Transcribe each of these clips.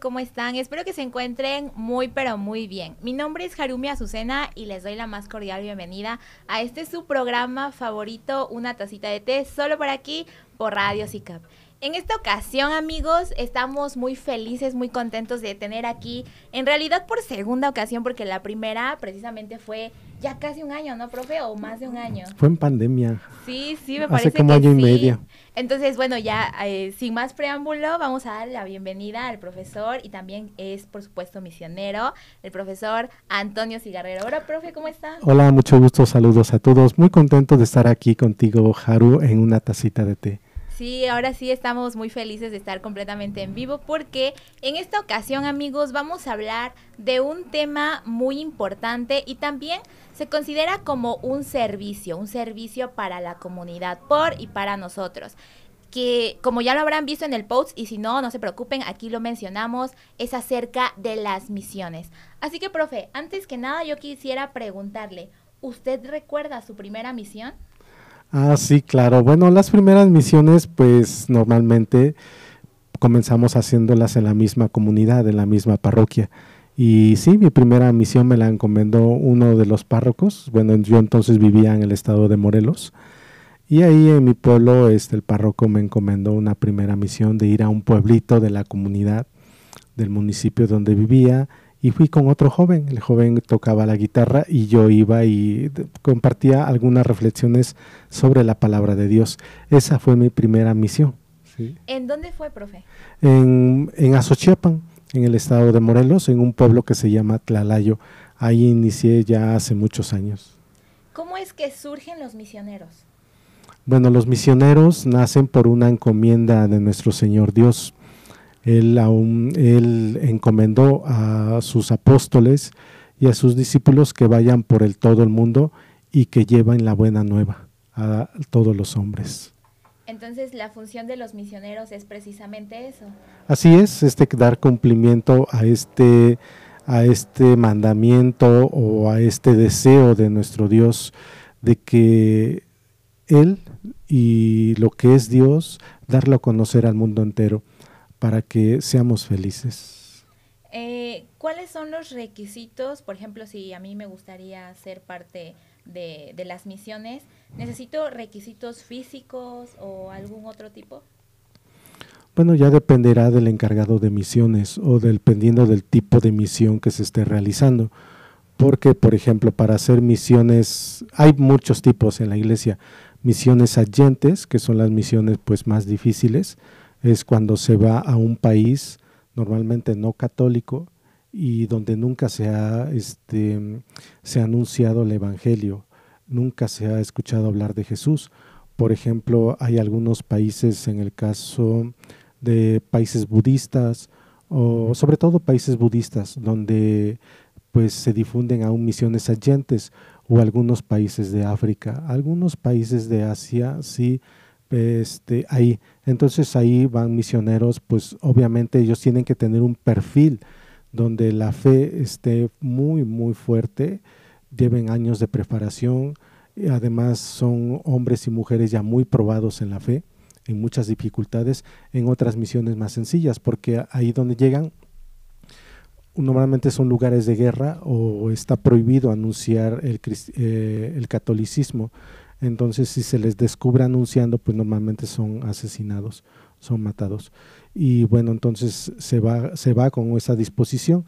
¿Cómo están? Espero que se encuentren muy pero muy bien. Mi nombre es Harumi Azucena y les doy la más cordial bienvenida a este su programa favorito, Una tacita de té, solo por aquí, por Radio SICAP. En esta ocasión, amigos, estamos muy felices, muy contentos de tener aquí, en realidad por segunda ocasión, porque la primera precisamente fue ya casi un año, ¿no, profe? O más de un año. Fue en pandemia. Sí, sí, me parece Hace como año y medio. Entonces, bueno, ya eh, sin más preámbulo, vamos a dar la bienvenida al profesor y también es, por supuesto, misionero, el profesor Antonio Cigarrero. Hola, profe, ¿cómo está? Hola, mucho gusto, saludos a todos. Muy contento de estar aquí contigo, Haru, en una tacita de té. Sí, ahora sí estamos muy felices de estar completamente en vivo porque en esta ocasión, amigos, vamos a hablar de un tema muy importante y también se considera como un servicio, un servicio para la comunidad, por y para nosotros que como ya lo habrán visto en el post y si no, no se preocupen, aquí lo mencionamos, es acerca de las misiones. Así que, profe, antes que nada yo quisiera preguntarle, ¿usted recuerda su primera misión? Ah, sí, claro. Bueno, las primeras misiones, pues normalmente comenzamos haciéndolas en la misma comunidad, en la misma parroquia. Y sí, mi primera misión me la encomendó uno de los párrocos. Bueno, yo entonces vivía en el estado de Morelos. Y ahí en mi pueblo, este, el párroco me encomendó una primera misión de ir a un pueblito de la comunidad, del municipio donde vivía, y fui con otro joven. El joven tocaba la guitarra y yo iba y compartía algunas reflexiones sobre la palabra de Dios. Esa fue mi primera misión. ¿En dónde fue, profe? En, en Azochiapan, en el estado de Morelos, en un pueblo que se llama Tlalayo. Ahí inicié ya hace muchos años. ¿Cómo es que surgen los misioneros? Bueno, los misioneros nacen por una encomienda de nuestro Señor Dios él, aún, él encomendó a sus apóstoles y a sus discípulos que vayan por el todo el mundo y que lleven la buena nueva a todos los hombres. Entonces la función de los misioneros es precisamente eso. Así es, este dar cumplimiento a este a este mandamiento o a este deseo de nuestro Dios de que él y lo que es Dios darlo a conocer al mundo entero para que seamos felices. Eh, ¿Cuáles son los requisitos? Por ejemplo, si a mí me gustaría ser parte de, de, las misiones, ¿necesito requisitos físicos o algún otro tipo? Bueno, ya dependerá del encargado de misiones o dependiendo del tipo de misión que se esté realizando. Porque, por ejemplo, para hacer misiones, hay muchos tipos en la iglesia. Misiones adyentes, que son las misiones pues más difíciles, es cuando se va a un país normalmente no católico y donde nunca se ha, este, se ha anunciado el Evangelio, nunca se ha escuchado hablar de Jesús. Por ejemplo, hay algunos países, en el caso de países budistas, o sobre todo países budistas, donde pues se difunden aún misiones ayentes, o algunos países de África, algunos países de Asia sí este, ahí. Entonces ahí van misioneros, pues obviamente ellos tienen que tener un perfil donde la fe esté muy, muy fuerte, lleven años de preparación, y además son hombres y mujeres ya muy probados en la fe, en muchas dificultades, en otras misiones más sencillas, porque ahí donde llegan normalmente son lugares de guerra o está prohibido anunciar el, eh, el catolicismo. Entonces, si se les descubre anunciando, pues normalmente son asesinados, son matados. Y bueno, entonces se va, se va con esa disposición.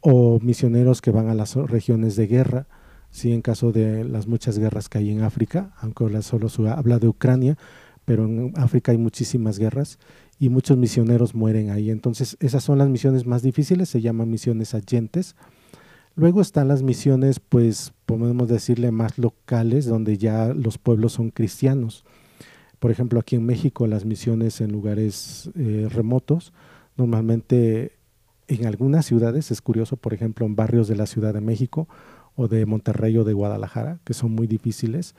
O misioneros que van a las regiones de guerra, sí, en caso de las muchas guerras que hay en África, aunque solo se habla de Ucrania, pero en África hay muchísimas guerras y muchos misioneros mueren ahí. Entonces, esas son las misiones más difíciles, se llaman misiones agentes Luego están las misiones, pues podemos decirle más locales, donde ya los pueblos son cristianos. Por ejemplo, aquí en México las misiones en lugares eh, remotos, normalmente en algunas ciudades, es curioso, por ejemplo, en barrios de la Ciudad de México o de Monterrey o de Guadalajara, que son muy difíciles,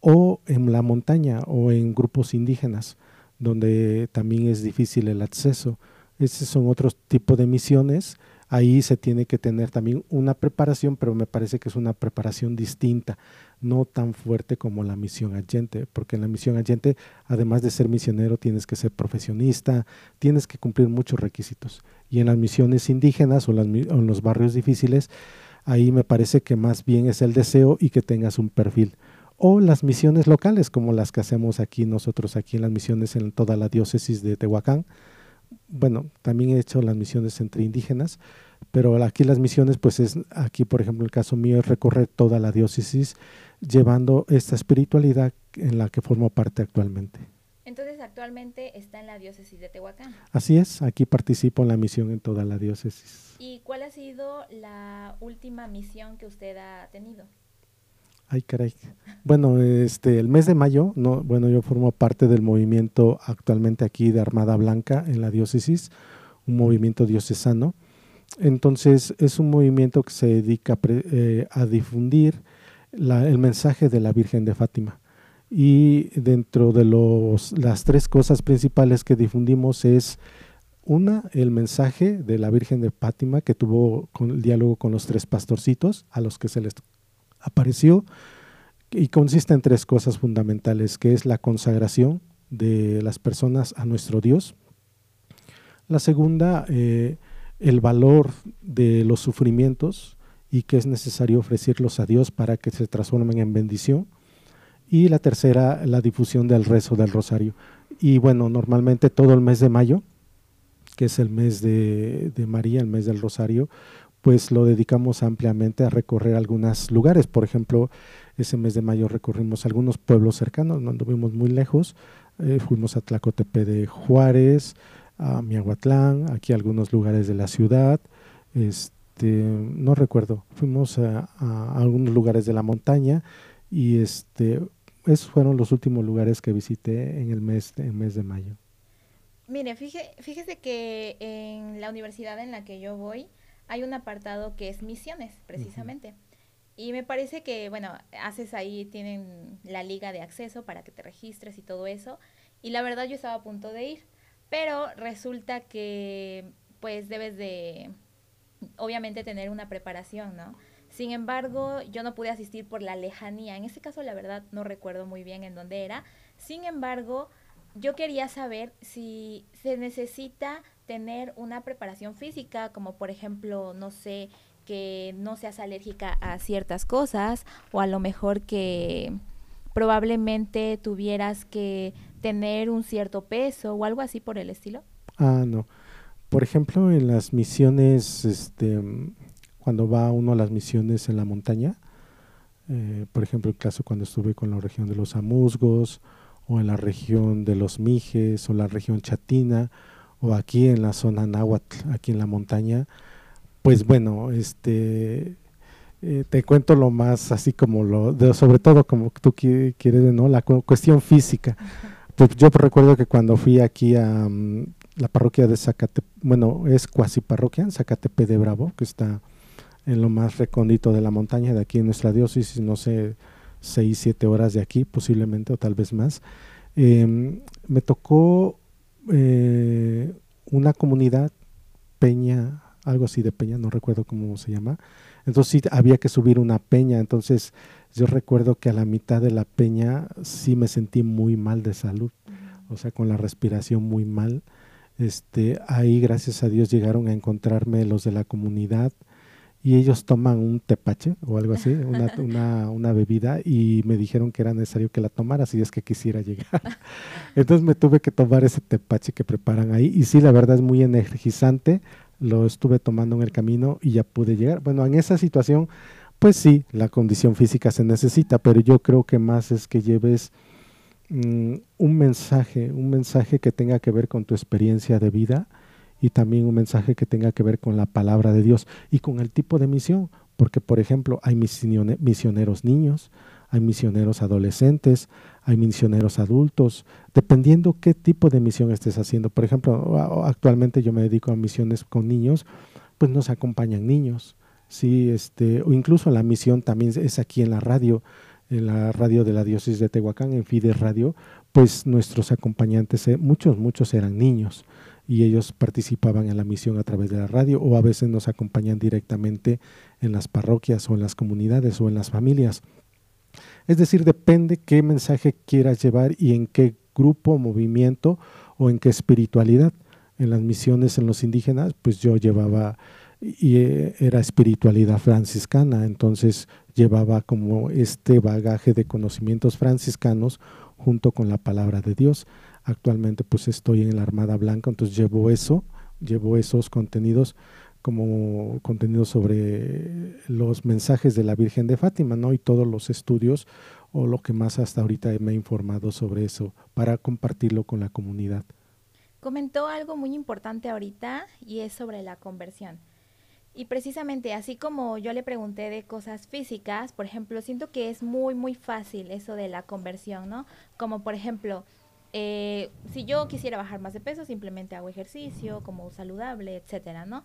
o en la montaña o en grupos indígenas, donde también es difícil el acceso. Esos son otros tipos de misiones ahí se tiene que tener también una preparación, pero me parece que es una preparación distinta, no tan fuerte como la misión allente, porque en la misión allente, además de ser misionero, tienes que ser profesionista, tienes que cumplir muchos requisitos. Y en las misiones indígenas o, en los barrios difíciles, ahí me parece que más bien es el deseo y que tengas un perfil. O las misiones locales, como las que hacemos aquí nosotros, aquí en las misiones en toda la diócesis de Tehuacán, bueno, también he hecho las misiones entre indígenas, pero aquí las misiones, pues es, aquí por ejemplo el caso mío es recorrer toda la diócesis llevando esta espiritualidad en la que formo parte actualmente. Entonces actualmente está en la diócesis de Tehuacán. Así es, aquí participo en la misión en toda la diócesis. ¿Y cuál ha sido la última misión que usted ha tenido? Ay, caray. Bueno, este, el mes de mayo, no, bueno, yo formo parte del movimiento actualmente aquí de Armada Blanca en la diócesis, un movimiento diocesano. Entonces, es un movimiento que se dedica a eh, difundir el mensaje de la Virgen de Fátima. Y dentro de los, las tres cosas principales que difundimos es una, el mensaje de la Virgen de Fátima que tuvo el diálogo con los tres pastorcitos a los que se les apareció y consiste en tres cosas fundamentales, que es la consagración de las personas a nuestro Dios. La segunda, eh, el valor de los sufrimientos y que es necesario ofrecerlos a Dios para que se transformen en bendición. Y la tercera, la difusión del rezo del rosario. Y bueno, normalmente todo el mes de mayo, que es el mes de, de María, el mes del rosario, pues lo dedicamos ampliamente a recorrer algunos lugares. Por ejemplo, ese mes de mayo recorrimos algunos pueblos cercanos, no anduvimos muy lejos. Eh, fuimos a Tlacotepe de Juárez, a Miahuatlán, aquí algunos lugares de la ciudad. Este, no recuerdo, fuimos a, algunos lugares de la montaña y este, esos fueron los últimos lugares que visité en el mes, en mes de mayo. Mire, fíjese que en la universidad en la que yo voy, hay un apartado que es misiones, precisamente. Y me parece que, bueno, haces ahí, tienen la liga de acceso para que te registres y todo eso. Y la verdad yo estaba a punto de ir, pero resulta que pues debes de, obviamente, tener una preparación, ¿no? Sin embargo, yo no pude asistir por la lejanía. En este caso, la verdad, no recuerdo muy bien en dónde era. Sin embargo, yo quería saber si se necesita tener una preparación física, como por ejemplo, no sé, que no seas alérgica a ciertas cosas o a lo mejor que probablemente tuvieras que tener un cierto peso o algo así por el estilo? Ah, no. Por ejemplo, en las misiones, este, cuando va uno a las misiones en la montaña, eh, por ejemplo, el caso cuando estuve con la región de los Amusgos, o en la región de los Mijes, o la región Chatina, o aquí en la zona náhuatl, aquí en la montaña, pues bueno, este eh, te cuento lo más así como lo, de, sobre todo como tú quieres, ¿no? La cuestión física. Pues yo recuerdo que cuando fui aquí a mm, la parroquia de Zacatepec, bueno, es cuasi parroquia, en Zacatepec de Bravo, que está en lo más recóndito de la montaña de aquí en nuestra diócesis, no sé, seis, siete horas de aquí posiblemente, o tal vez más. Em, me tocó una comunidad, Peña, algo así de Peña, no recuerdo cómo se llama. Entonces sí había que subir una peña, entonces yo recuerdo que a la mitad de la peña sí me sentí muy mal de salud, o sea, con la respiración muy mal. Este, ahí gracias a Dios llegaron a encontrarme los de la comunidad, y ellos toman un tepache o algo así, una, una, una, bebida, y me dijeron que era necesario que la tomara si es que quisiera llegar. Entonces me tuve que tomar ese tepache que preparan ahí, y sí, la verdad es muy energizante, lo estuve tomando en el camino y ya pude llegar. Bueno, en esa situación, pues sí, la condición física se necesita, pero yo creo que más es que lleves mm, un mensaje, un mensaje que tenga que ver con tu experiencia de vida, y también un mensaje que tenga que ver con la palabra de Dios y con el tipo de misión, porque por ejemplo hay misioneros niños, hay misioneros adolescentes, hay misioneros adultos, dependiendo qué tipo de misión estés haciendo. Por ejemplo, actualmente yo me dedico a misiones con niños, pues nos acompañan niños, sí, este, o incluso la misión también es aquí en la radio, en la radio de la diócesis de Tehuacán, en Fides Radio, pues nuestros acompañantes, eh, muchos, muchos eran niños. Y ellos participaban en la misión a través de la radio o a veces nos acompañan directamente en las parroquias o en las comunidades o en las familias. Es decir, depende qué mensaje quieras llevar y en qué grupo, movimiento o en qué espiritualidad. En las misiones en los indígenas, pues yo llevaba y eh, era espiritualidad franciscana, entonces llevaba como este bagaje de conocimientos franciscanos junto con la palabra de Dios. Actualmente pues estoy en la Armada Blanca, entonces llevo eso, llevo esos contenidos como contenidos sobre los mensajes de la Virgen de Fátima, ¿no? Y todos los estudios o lo que más hasta ahorita me he informado sobre eso para compartirlo con la comunidad. Comentó algo muy importante ahorita y es sobre la conversión. Y precisamente así como yo le pregunté de cosas físicas, por ejemplo, siento que es muy, muy fácil eso de la conversión, ¿no? Como por ejemplo, eh, si yo quisiera bajar más de peso, simplemente hago ejercicio, como saludable, etcétera, ¿no?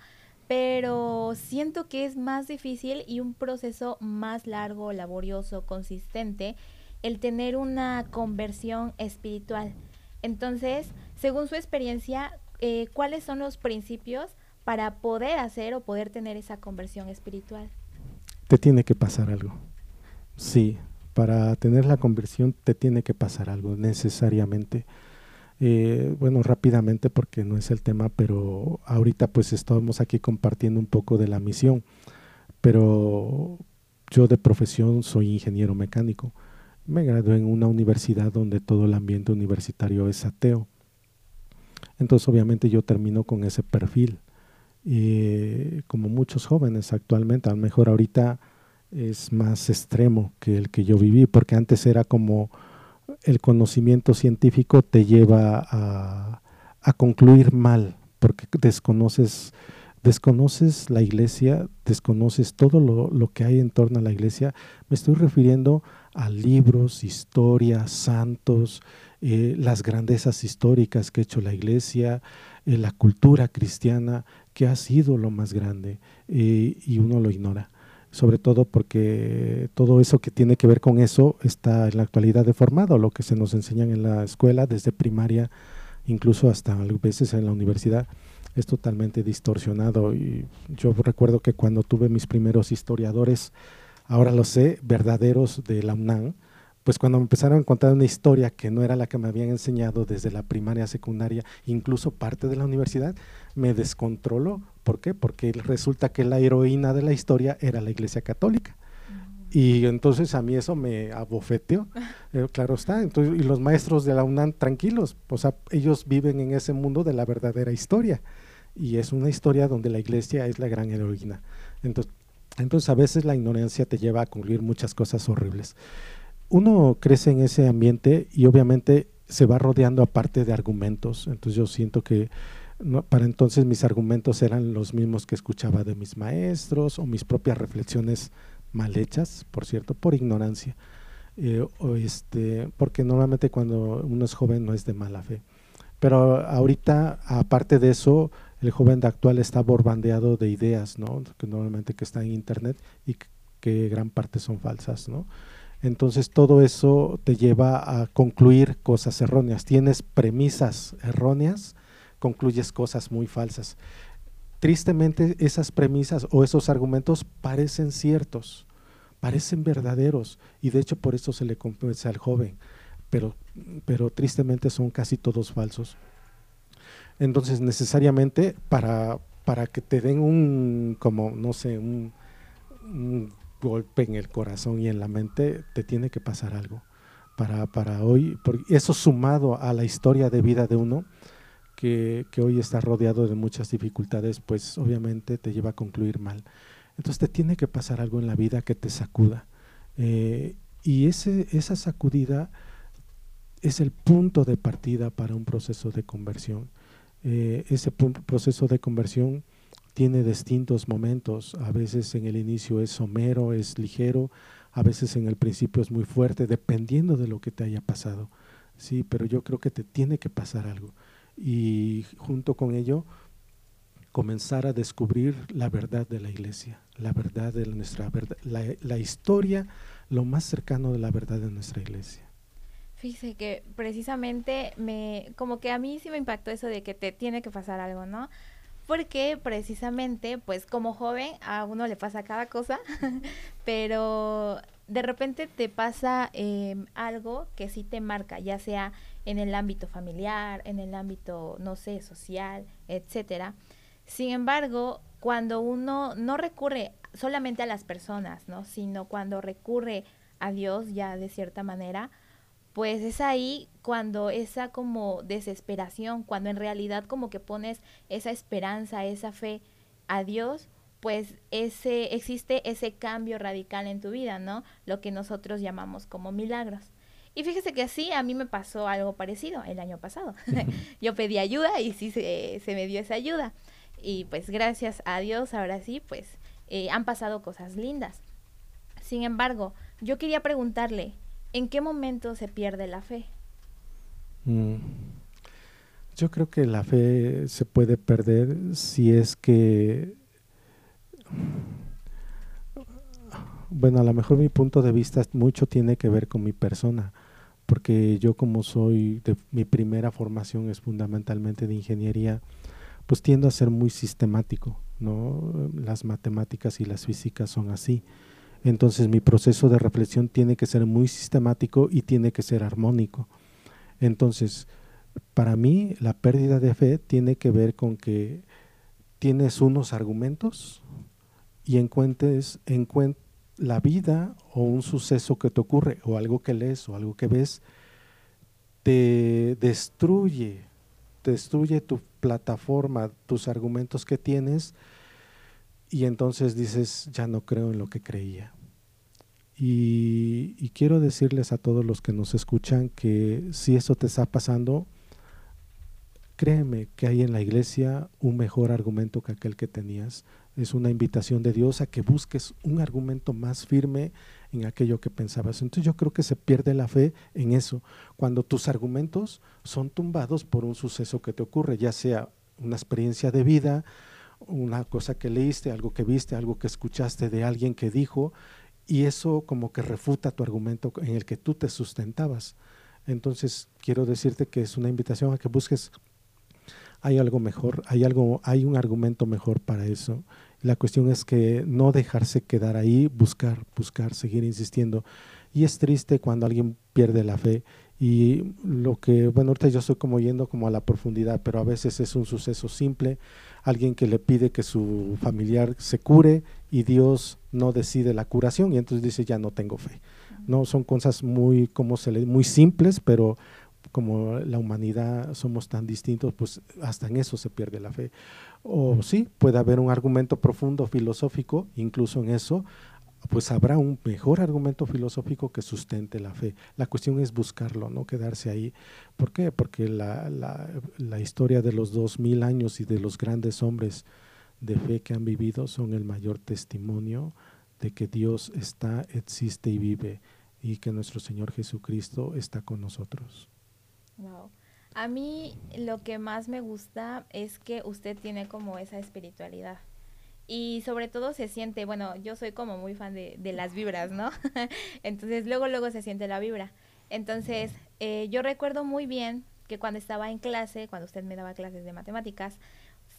Pero siento que es más difícil y un proceso más largo, laborioso, consistente, el tener una conversión espiritual. Entonces, según su experiencia, eh, ¿cuáles son los principios para poder hacer o poder tener esa conversión espiritual? Te tiene que pasar algo. Sí, para tener la conversión te tiene que pasar algo necesariamente. Eh, bueno, rápidamente porque no es el tema, pero ahorita pues estamos aquí compartiendo un poco de la misión. Pero yo de profesión soy ingeniero mecánico. Me gradué en una universidad donde todo el ambiente universitario es ateo. Entonces obviamente yo termino con ese perfil. y como muchos jóvenes actualmente, a lo mejor ahorita es más extremo que el que yo viví, porque antes era como el conocimiento científico te lleva a, concluir mal, porque desconoces, desconoces la iglesia, desconoces todo lo, que hay en torno a la iglesia. Me estoy refiriendo a libros, historias, santos, eh, las grandezas históricas que ha hecho la iglesia, eh, la cultura cristiana, que ha sido lo más grande, eh, y uno lo ignora sobre todo porque todo eso que tiene que ver con eso está en la actualidad deformado, lo que se nos enseñan en la escuela desde primaria, incluso hasta a veces en la universidad, es totalmente distorsionado. Y yo recuerdo que cuando tuve mis primeros historiadores, ahora lo sé, verdaderos de la UNAM, pues cuando me empezaron a contar una historia que no era la que me habían enseñado desde la primaria, secundaria, incluso parte de la universidad, me descontroló. ¿Por qué? Porque resulta que la heroína de la historia era la Iglesia Católica. Y entonces a mí eso me abofeteó, eh, claro está. Entonces, y los maestros de la UNAM tranquilos, o sea, ellos viven en ese mundo de la verdadera historia. Y es una historia donde la iglesia es la gran heroína. Entonces, entonces a veces la ignorancia te lleva a concluir muchas cosas horribles uno crece en ese ambiente y obviamente se va rodeando aparte de argumentos. Entonces yo siento que para entonces mis argumentos eran los mismos que escuchaba de mis maestros o mis propias reflexiones mal hechas, por cierto, por ignorancia. Eh, o este, porque normalmente cuando uno es joven no es de mala fe. Pero ahorita, aparte de eso, el joven de actual está borbandeado de ideas, ¿no? Que normalmente que están en internet y que gran parte son falsas, ¿no? Entonces todo eso te lleva a concluir cosas erróneas. Tienes premisas erróneas, concluyes cosas muy falsas. Tristemente esas premisas o esos argumentos parecen ciertos, parecen verdaderos y de hecho por eso se le convence al joven, pero, pero tristemente son casi todos falsos. Entonces necesariamente para, para que te den un, como no sé, un golpe en el corazón y en la mente, te tiene que pasar algo. Para, para hoy, porque eso sumado a la historia de vida de uno, que, que, hoy está rodeado de muchas dificultades, pues obviamente te lleva a concluir mal. Entonces te tiene que pasar algo en la vida que te sacuda. Eh, y ese, esa sacudida es el punto de partida para un proceso de conversión. Eh, ese proceso de conversión tiene distintos momentos. A veces en el inicio es somero, es ligero, a veces en el principio es muy fuerte, dependiendo de lo que te haya pasado. Sí, pero yo creo que te tiene que pasar algo. Y junto con ello, comenzar a descubrir la verdad de la iglesia, la verdad de nuestra verdad, la, la historia, lo más cercano de la verdad de nuestra iglesia. Fíjese que precisamente me, como que a mí sí me impactó eso de que te tiene que pasar algo, ¿no? Porque precisamente, pues como joven, a uno le pasa cada cosa, pero de repente te pasa em, algo que sí te marca, ya sea en el ámbito familiar, en el ámbito, no sé, social, etcétera. Sin embargo, cuando uno no recurre solamente a las personas, ¿no? Sino cuando recurre a Dios ya de cierta manera, pues es ahí cuando esa como desesperación, cuando en realidad como que pones esa esperanza, esa fe a Dios, pues ese existe ese cambio radical en tu vida, ¿no? Lo que nosotros llamamos como milagros. Y fíjese que sí, a mí me pasó algo parecido el año pasado. Yo pedí ayuda y sí se, se, me dio esa ayuda. Y pues gracias a Dios, ahora sí, pues eh, han pasado cosas lindas. Sin embargo, yo quería preguntarle, ¿en qué momento se pierde la fe? Mm. Yo creo que la fe se puede perder si es que, bueno, a lo mejor mi punto de vista mucho tiene que ver con mi persona, porque yo como soy, de, mi primera formación es fundamentalmente de ingeniería, pues tiendo a ser muy sistemático, ¿no? Las matemáticas y las físicas son así. Entonces mi proceso de reflexión tiene que ser muy sistemático y tiene que ser armónico. Entonces, para mí la pérdida de fe tiene que ver con que tienes unos argumentos y encuentres, la vida o un suceso que te ocurre o algo que lees o algo que ves, te destruye, destruye tu plataforma, tus argumentos que tienes y entonces dices, ya no creo en lo que creía. Y, quiero decirles a todos los que nos escuchan que si eso te está pasando, créeme que hay en la iglesia un mejor argumento que aquel que tenías. Es una invitación de Dios a que busques un argumento más firme en aquello que pensabas. Entonces yo creo que se pierde la fe en eso, cuando tus argumentos son tumbados por un suceso que te ocurre, ya sea una experiencia de vida, una cosa que leíste, algo que viste, algo que escuchaste de alguien que dijo, y eso como que refuta tu argumento en el que tú te sustentabas. Entonces, quiero decirte que es una invitación a que busques hay algo mejor, hay algo hay un argumento mejor para eso. La cuestión es que no dejarse quedar ahí, buscar, buscar, seguir insistiendo. Y es triste cuando alguien pierde la fe y lo que, bueno, ahorita yo estoy como yendo como a la profundidad, pero a veces es un suceso simple, alguien que le pide que su familiar se cure y Dios no decide la curación y entonces dice ya no tengo fe. No son cosas muy como se le muy simples, pero como la humanidad somos tan distintos, pues hasta en eso se pierde la fe. O sí, puede haber un argumento profundo filosófico, incluso en eso, pues habrá un mejor argumento filosófico que sustente la fe. La cuestión es buscarlo, no quedarse ahí. ¿Por qué? Porque la, la, historia de los dos mil años y de los grandes hombres de fe que han vivido son el mayor testimonio de que Dios está, existe y vive y que nuestro Señor Jesucristo está con nosotros. Wow. A mí lo que más me gusta es que usted tiene como esa espiritualidad y sobre todo se siente, bueno, yo soy como muy fan de, de las vibras, ¿no? Entonces luego, luego se siente la vibra. Entonces, eh, yo recuerdo muy bien que cuando estaba en clase, cuando usted me daba clases de matemáticas,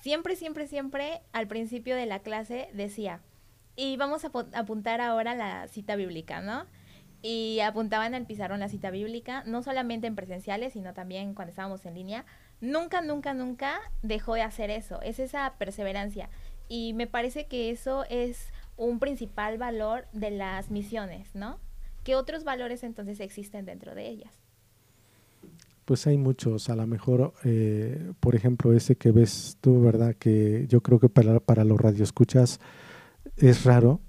siempre, siempre, siempre al principio de la clase decía, y vamos a apuntar ahora la cita bíblica, ¿no? Y apuntaban al pizarrón la cita bíblica, no solamente en presenciales, sino también cuando estábamos en línea. Nunca, nunca, nunca dejó de hacer eso. Es esa perseverancia. Y me parece que eso es un principal valor de las misiones, ¿no? ¿Qué otros valores entonces existen dentro de ellas? Pues hay muchos, a lo mejor, eh, por ejemplo, ese que ves tú, ¿verdad? Que yo creo que para, para los radioescuchas es raro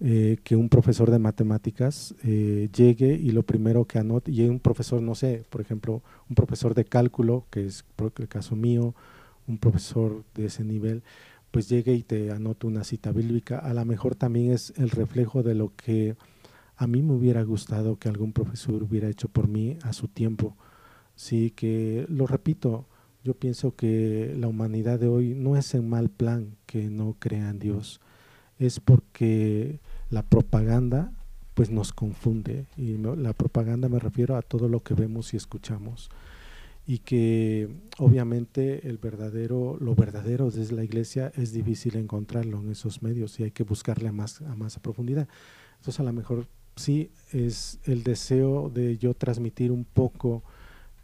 eh, que un profesor de matemáticas eh, llegue y lo primero que anote, y un profesor, no sé, por ejemplo, un profesor de cálculo, que es el caso mío, un profesor de ese nivel, pues llegue y te anote una cita bíblica, a lo mejor también es el reflejo de lo que a mí me hubiera gustado que algún profesor hubiera hecho por mí a su tiempo. Sí, que lo repito, yo pienso que la humanidad de hoy no es en mal plan que no crea en Dios, es porque la propaganda pues nos confunde. Y la propaganda me refiero a todo lo que vemos y escuchamos. Y que obviamente el verdadero, lo verdadero desde la iglesia es difícil encontrarlo en esos medios y hay que buscarle a más, a más profundidad. Entonces a lo mejor sí es el deseo de yo transmitir un poco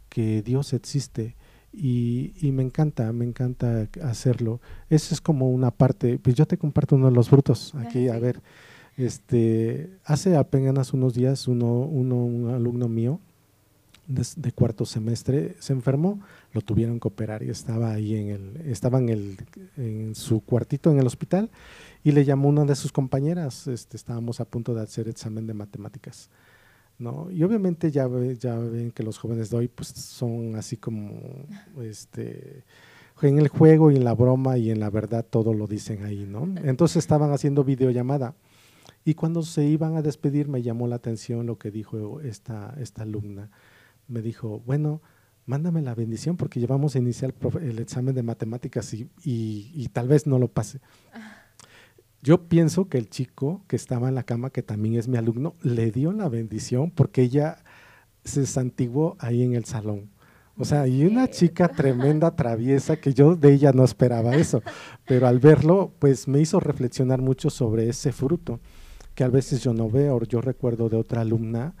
que Dios existe y, y, me encanta, me encanta hacerlo. Eso es como una parte, pues yo te comparto uno de los frutos aquí, a ver, este, hace apenas unos días uno, uno un alumno mío de, cuarto semestre se enfermó, lo tuvieron que operar y estaba ahí en el, estaba en, el, en su cuartito en el hospital y le llamó una de sus compañeras, este, estábamos a punto de hacer examen de matemáticas. ¿no? Y obviamente ya, ya ven que los jóvenes de hoy pues, son así como este, en el juego y en la broma y en la verdad todo lo dicen ahí, ¿no? Entonces estaban haciendo videollamada y cuando se iban a despedir me llamó la atención lo que dijo esta, esta alumna. Me dijo, bueno, mándame la bendición porque llevamos a iniciar el, examen de matemáticas y, y, tal vez no lo pase. Yo pienso que el chico que estaba en la cama, que también es mi alumno, le dio la bendición porque ella se santiguó ahí en el salón. O sea, y una chica tremenda, traviesa, que yo de ella no esperaba eso, pero al verlo, pues me hizo reflexionar mucho sobre ese fruto que a veces yo no veo. Yo recuerdo de otra alumna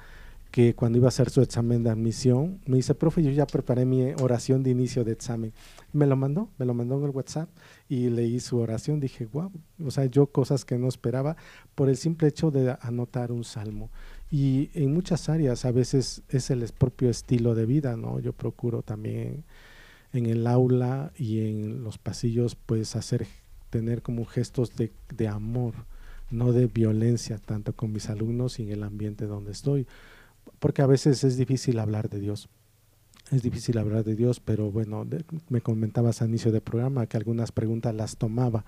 que cuando iba a hacer su examen de admisión, me dice, profe, yo ya preparé mi oración de inicio de examen. Me lo mandó, me lo mandó en el WhatsApp y leí su oración. Dije, wow, o sea, yo cosas que no esperaba por el simple hecho de anotar un salmo. Y en muchas áreas a veces es el propio estilo de vida, ¿no? Yo procuro también en el aula y en los pasillos, pues hacer, tener como gestos de, de amor no de violencia tanto con mis alumnos y en el ambiente donde estoy, porque a veces es difícil hablar de Dios. Es difícil hablar de Dios, pero bueno, me comentabas al inicio del programa que algunas preguntas las tomaba,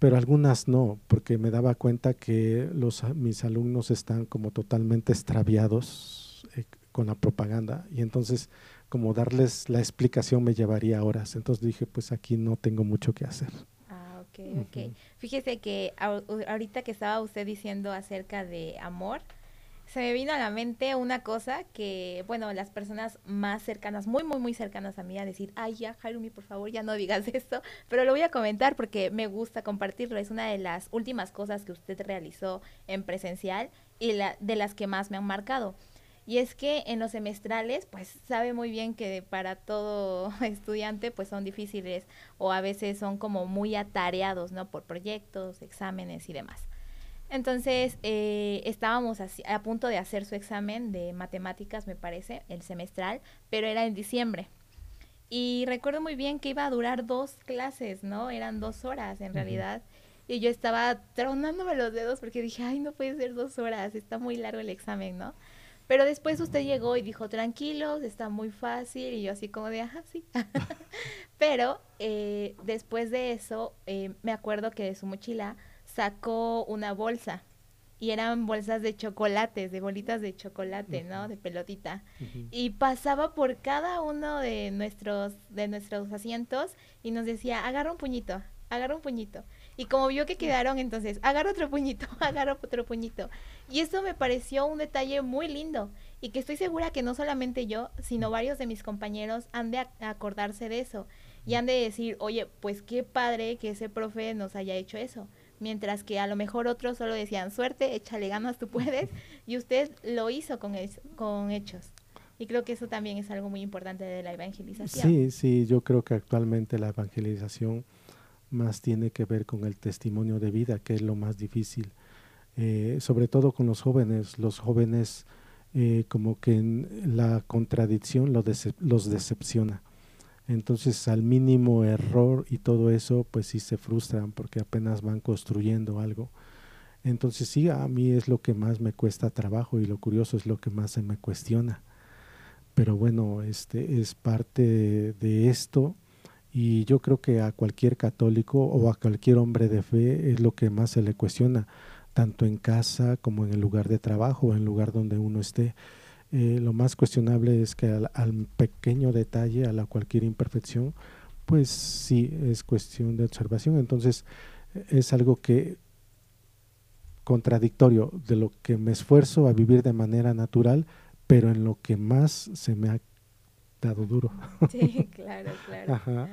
pero algunas no, porque me daba cuenta que los, mis alumnos están como totalmente extraviados eh, con la propaganda y entonces como darles la explicación me llevaría horas. Entonces dije, pues aquí no tengo mucho que hacer ok, ok. Fíjese que ahorita que estaba usted diciendo acerca de amor, se me vino a la mente una cosa que, bueno, las personas más cercanas, muy, muy, muy cercanas a mí, a decir, ay, ya, Harumi, por favor, ya no digas esto, pero lo voy a comentar porque me gusta compartirlo. Es una de las últimas cosas que usted realizó en presencial y la, de las que más me han marcado. Y es que en los semestrales, pues sabe muy bien que para todo estudiante, pues son difíciles o a veces son como muy atareados, ¿no? Por proyectos, exámenes y demás. Entonces, eh, estábamos a punto de hacer su examen de matemáticas, me parece, el semestral, pero era en diciembre. Y recuerdo muy bien que iba a durar dos clases, ¿no? Eran dos horas en realidad. Y yo estaba tronándome los dedos porque dije, ay, no puede ser dos horas, está muy largo el examen, ¿no? Pero después usted llegó y dijo, tranquilos, está muy fácil. Y yo así como de, ajá, sí. Pero eh, después de eso, eh, me acuerdo que de su mochila sacó una bolsa. Y eran bolsas de chocolates, de bolitas de chocolate, ¿no? De pelotita. Y pasaba por cada uno de nuestros, de nuestros asientos y nos decía, agarra un puñito, agarra un puñito. Y como vio que quedaron, entonces, agarra otro puñito, agarra otro puñito. Y eso me pareció un detalle muy lindo y que estoy segura que no solamente yo, sino varios de mis compañeros han de acordarse de eso y han de decir, oye, pues qué padre que ese profe nos haya hecho eso. Mientras que a lo mejor otros solo decían, suerte, échale ganas, tú puedes. Y usted lo hizo con, con hechos. Y creo que eso también es algo muy importante de la evangelización. Sí, sí, yo creo que actualmente la evangelización más tiene que ver con el testimonio de vida, que es lo más difícil. Eh, sobre todo con los jóvenes, los jóvenes eh, como que la contradicción los decepciona. Entonces al mínimo error y todo eso, pues sí se frustran porque apenas van construyendo algo. Entonces sí, a mí es lo que más me cuesta trabajo y lo curioso es lo que más se me cuestiona. Pero bueno, este es parte de esto y yo creo que a cualquier católico o a cualquier hombre de fe es lo que más se le cuestiona, tanto en casa como en el lugar de trabajo, en el lugar donde uno esté. Eh, lo más cuestionable es que al, pequeño detalle, a la cualquier imperfección, pues sí es cuestión de observación. Entonces es algo que contradictorio de lo que me esfuerzo a vivir de manera natural, pero en lo que más se me ha dado duro. Sí, claro, claro.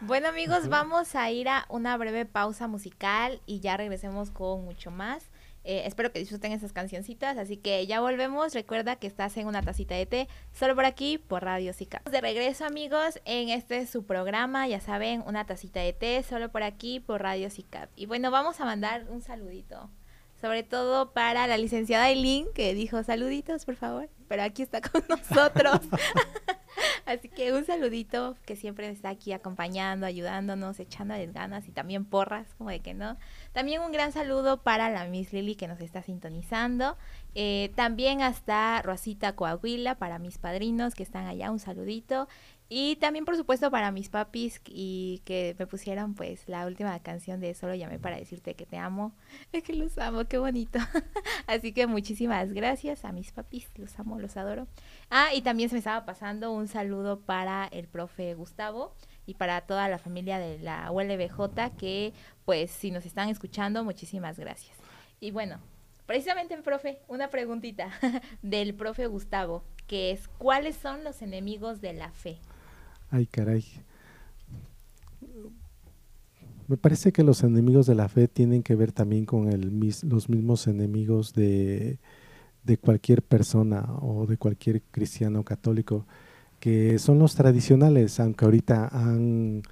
Bueno amigos, vamos a ir a una breve pausa musical y ya regresemos con mucho más. Eh, espero que disfruten esas cancioncitas, así que ya volvemos. Recuerda que estás en una tacita de té, solo por aquí, por Radio Zika. De regreso amigos, en este su programa, ya saben, una tacita de té, solo por aquí, por Radio Zika. Y bueno, vamos a mandar un saludito sobre todo para la licenciada Eileen, que dijo saluditos, por favor, pero aquí está con nosotros. Así que un saludito que siempre está aquí acompañando, ayudándonos, echándoles ganas y también porras, como de que no. También un gran saludo para la Miss Lily que nos está sintonizando. Eh, también hasta Rosita Coahuila, para mis padrinos que están allá, un saludito. Y también, por supuesto, para mis papis y que me pusieron pues la última canción de Solo llamé para decirte que te amo. Es que los amo, qué bonito. Así que muchísimas gracias a mis papis, los amo, los adoro. Ah, y también se me estaba pasando un saludo para el profe Gustavo y para toda la familia de la ULBJ que pues si nos están escuchando, muchísimas gracias. Y bueno, precisamente, profe, una preguntita del profe Gustavo, que es, ¿cuáles son los enemigos de la fe? Ay, caray. Me parece que los enemigos de la fe tienen que ver también con el, los mismos enemigos de, de cualquier persona o de cualquier cristiano católico, que son los tradicionales, aunque ahorita han,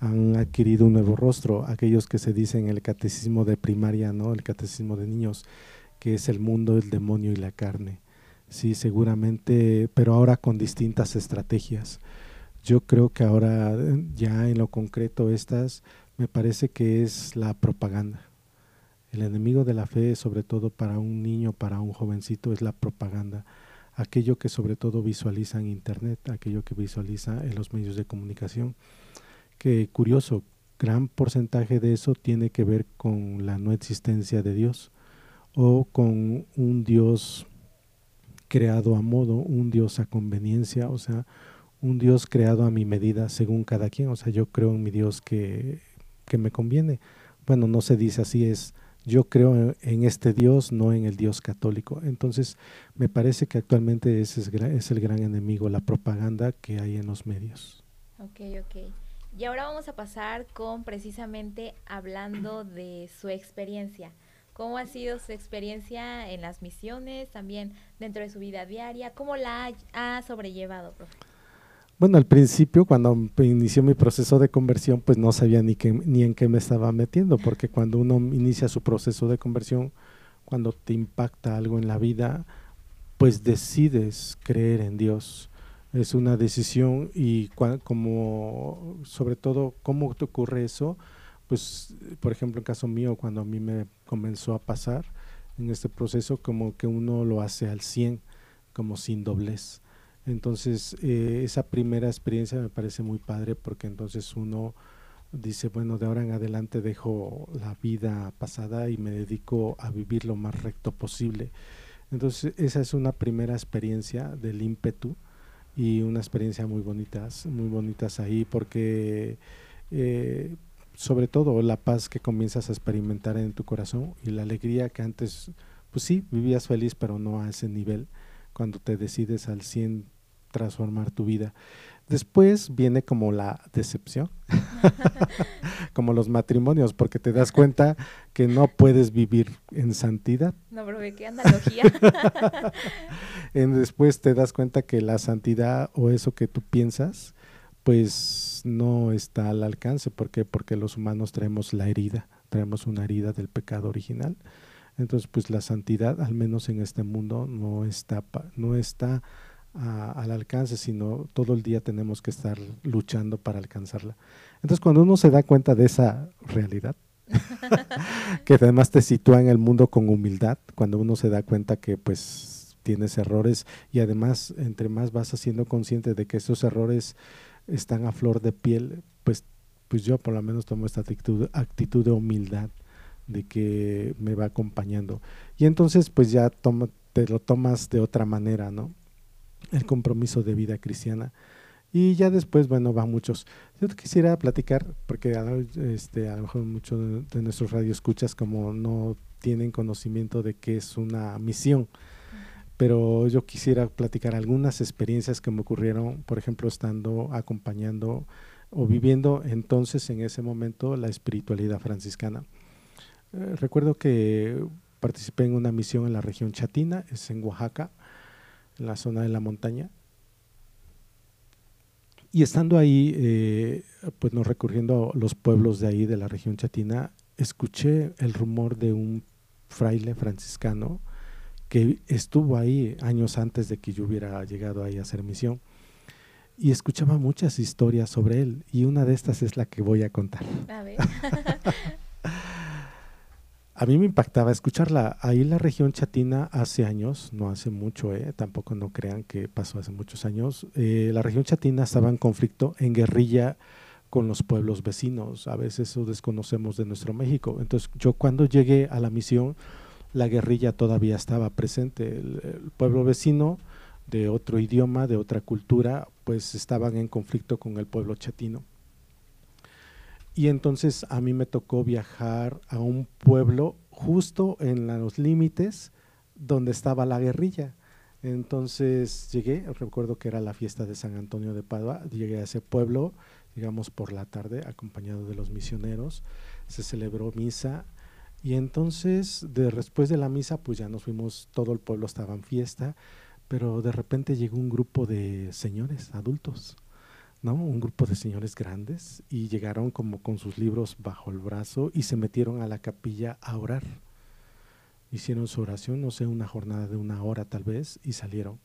han adquirido un nuevo rostro, aquellos que se dicen el catecismo de primaria, ¿no? el catecismo de niños, que es el mundo, el demonio y la carne. Sí, seguramente, pero ahora con distintas estrategias. Yo creo que ahora ya en lo concreto estas me parece que es la propaganda. El enemigo de la fe, sobre todo para un niño, para un jovencito, es la propaganda. Aquello que sobre todo visualiza en Internet, aquello que visualiza en los medios de comunicación. Que curioso, gran porcentaje de eso tiene que ver con la no existencia de Dios o con un Dios creado a modo, un Dios a conveniencia, o sea, un Dios creado a mi medida según cada quien. O sea, yo creo en mi Dios que, que me conviene. Bueno, no se dice así, es yo creo en este Dios, no en el Dios católico. Entonces, me parece que actualmente ese es, el gran enemigo, la propaganda que hay en los medios. Ok, ok. Y ahora vamos a pasar con precisamente hablando de su experiencia. ¿Cómo ha sido su experiencia en las misiones, también dentro de su vida diaria? ¿Cómo la ha, sobrellevado, profe? Bueno, al principio, cuando inició mi proceso de conversión, pues no sabía ni, ni en qué me estaba metiendo, porque cuando uno inicia su proceso de conversión, cuando te impacta algo en la vida, pues decides creer en Dios. Es una decisión y como, sobre todo, ¿cómo te ocurre eso? Pues, por ejemplo, en caso mío, cuando a mí me comenzó a pasar en este proceso, como que uno lo hace al 100, como sin doblez entonces, eh, esa primera experiencia me parece muy padre porque entonces uno dice, bueno, de ahora en adelante dejo la vida pasada y me dedico a vivir lo más recto posible. Entonces, esa es una primera experiencia del ímpetu y una experiencia muy bonitas, muy bonitas ahí porque eh, sobre todo la paz que comienzas a experimentar en tu corazón y la alegría que antes, pues sí, vivías feliz, pero no a ese nivel, cuando te decides al 100 transformar tu vida. Después viene como la decepción, como los matrimonios, porque te das cuenta que no puedes vivir en santidad. No, pero qué analogía. después te das cuenta que la santidad o eso que tú piensas, pues no está al alcance. ¿Por qué? Porque los humanos traemos la herida, traemos una herida del pecado original. Entonces, pues la santidad, al menos en este mundo, no está, no está al alcance, sino todo el día tenemos que estar luchando para alcanzarla. Entonces, cuando uno se da cuenta de esa realidad, que además te sitúa en el mundo con humildad, cuando uno se da cuenta que pues tienes errores y además entre más vas haciendo consciente de que esos errores están a flor de piel, pues, pues yo por lo menos tomo esta actitud, actitud de humildad, de que me va acompañando. Y entonces pues ya te lo tomas de otra manera, ¿no? El compromiso de vida cristiana. Y ya después, bueno, van muchos. Yo quisiera platicar, porque este, a lo mejor muchos de nuestros radioescuchas como no tienen conocimiento de qué es una misión, pero yo quisiera platicar algunas experiencias que me ocurrieron, por ejemplo, estando acompañando o viviendo entonces en ese momento la espiritualidad franciscana. Eh, recuerdo que participé en una misión en la región chatina, es en Oaxaca, en la zona de la montaña, y estando ahí, eh, pues no recurriendo los pueblos de ahí, de la región chatina, escuché el rumor de un fraile franciscano que estuvo ahí años antes de que yo hubiera llegado ahí a hacer misión. Y escuchaba muchas historias sobre él, y una de estas es la que voy a contar. A ver. A mí me impactaba escucharla. Ahí la región chatina hace años, no hace mucho, eh, tampoco no crean que pasó hace muchos años, eh, la región chatina estaba en conflicto, en guerrilla con los pueblos vecinos. A veces eso desconocemos de nuestro México. Entonces yo cuando llegué a la misión, la guerrilla todavía estaba presente. el pueblo vecino de otro idioma, de otra cultura, pues estaban en conflicto con el pueblo chatino. Y entonces a mí me tocó viajar a un pueblo justo en los límites donde estaba la guerrilla. Entonces llegué, recuerdo que era la fiesta de San Antonio de Padua, llegué a ese pueblo, digamos por la tarde, acompañado de los misioneros, se celebró misa y entonces después de la misa pues ya nos fuimos, todo el pueblo estaba en fiesta, pero de repente llegó un grupo de señores adultos Un grupo de señores grandes y llegaron como con sus libros bajo el brazo y se metieron a la capilla a orar. Hicieron su oración, no sé, una jornada de una hora tal vez, y salieron.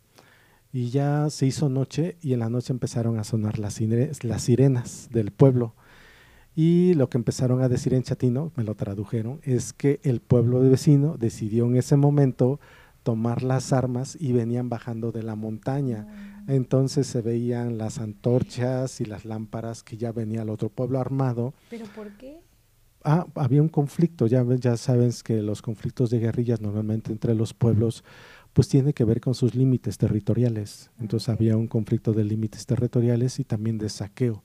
Y ya se hizo noche y en la noche empezaron a sonar las, las sirenas del pueblo. Y lo que empezaron a decir en chatino, me lo tradujeron, es que el pueblo de vecino decidió en ese momento tomar las armas y venían bajando de la montaña. Ah. Entonces se veían las antorchas y las lámparas que ya venía el otro pueblo armado. ¿Pero por qué? Ah, había un conflicto, ya, ya sabes que los conflictos de guerrillas normalmente entre los pueblos pues tiene que ver con sus límites territoriales. Entonces había un conflicto de límites territoriales y también de saqueo,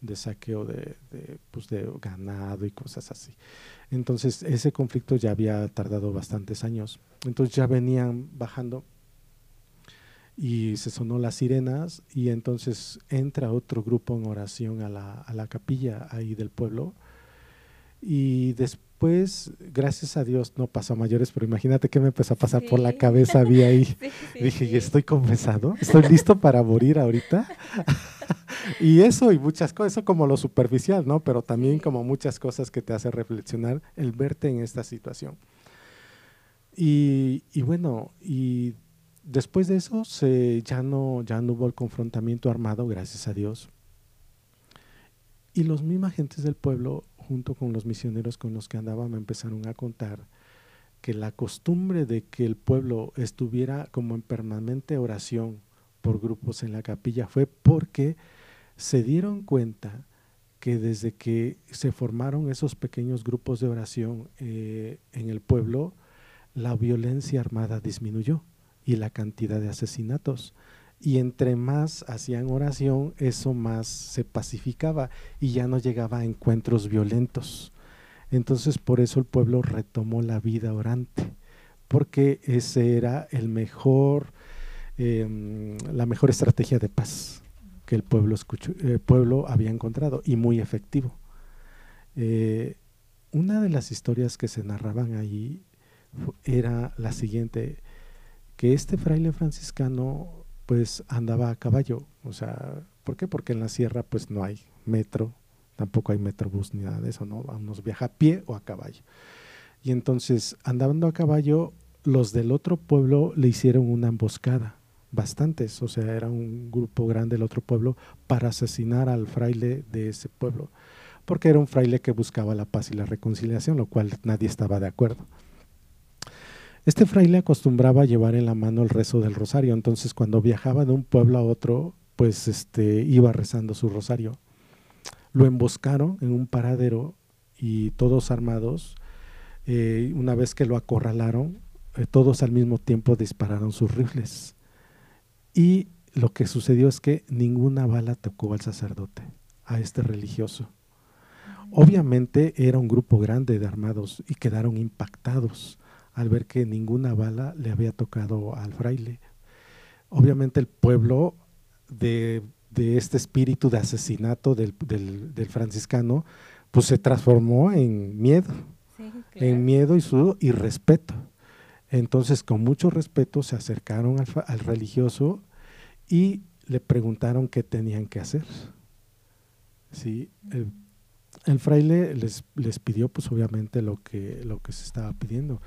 de saqueo de, de, pues de ganado y cosas así. Entonces ese conflicto ya había tardado bastantes años. Entonces ya venían bajando y se sonó las sirenas y entonces entra otro grupo en oración a la, a la capilla ahí del pueblo y después, gracias a Dios, no pasó a mayores, pero imagínate que me empezó a pasar por la cabeza, había ahí. Dije, ¿y estoy confesado? ¿Estoy listo para morir ahorita? y eso y muchas cosas, eso como lo superficial, ¿no? Pero también como muchas cosas que te hacen reflexionar el verte en esta situación. Y, y bueno, y después de eso se, ya, no, ya no hubo el confrontamiento armado, gracias a Dios. Y los mismos agentes del pueblo, junto con los misioneros con los que andaba, me empezaron a contar que la costumbre de que el pueblo estuviera como en permanente oración por grupos en la capilla fue porque se dieron cuenta que desde que se formaron esos pequeños grupos de oración eh, en el pueblo, la violencia armada disminuyó y la cantidad de asesinatos. Y entre más hacían oración, eso más se pacificaba y ya no llegaba a encuentros violentos. Entonces por eso el pueblo retomó la vida orante, porque ese era el mejor, em, la mejor estrategia de paz que el pueblo, el pueblo había encontrado y muy efectivo. Eh, una de las historias que se narraban ahí era la siguiente que este fraile franciscano pues andaba a caballo, o sea, ¿por qué? Porque en la sierra pues no hay metro, tampoco hay metrobús ni nada de eso, ¿no? Unos viaja a pie o a caballo. Y entonces, andando a caballo, los del otro pueblo le hicieron una emboscada, bastantes, o sea, era un grupo grande del otro pueblo para asesinar al fraile de ese pueblo, porque era un fraile que buscaba la paz y la reconciliación, lo cual nadie estaba de acuerdo. Este fraile acostumbraba a llevar en la mano el rezo del rosario, entonces cuando viajaba de un pueblo a otro, pues este, iba rezando su rosario. Lo emboscaron en un paradero y todos armados, eh, una vez que lo acorralaron, eh, todos al mismo tiempo dispararon sus rifles. Y lo que sucedió es que ninguna bala tocó al sacerdote, a este religioso. Obviamente era un grupo grande de armados y quedaron impactados al ver que ninguna bala le había tocado al fraile. Obviamente el pueblo de, este espíritu de asesinato del, franciscano, pues se transformó en miedo, en miedo y, su, y respeto. Entonces, con mucho respeto, se acercaron al, religioso y le preguntaron qué tenían que hacer. ¿Sí? El, fraile les, les, pidió, pues obviamente, lo que, lo que se estaba pidiendo,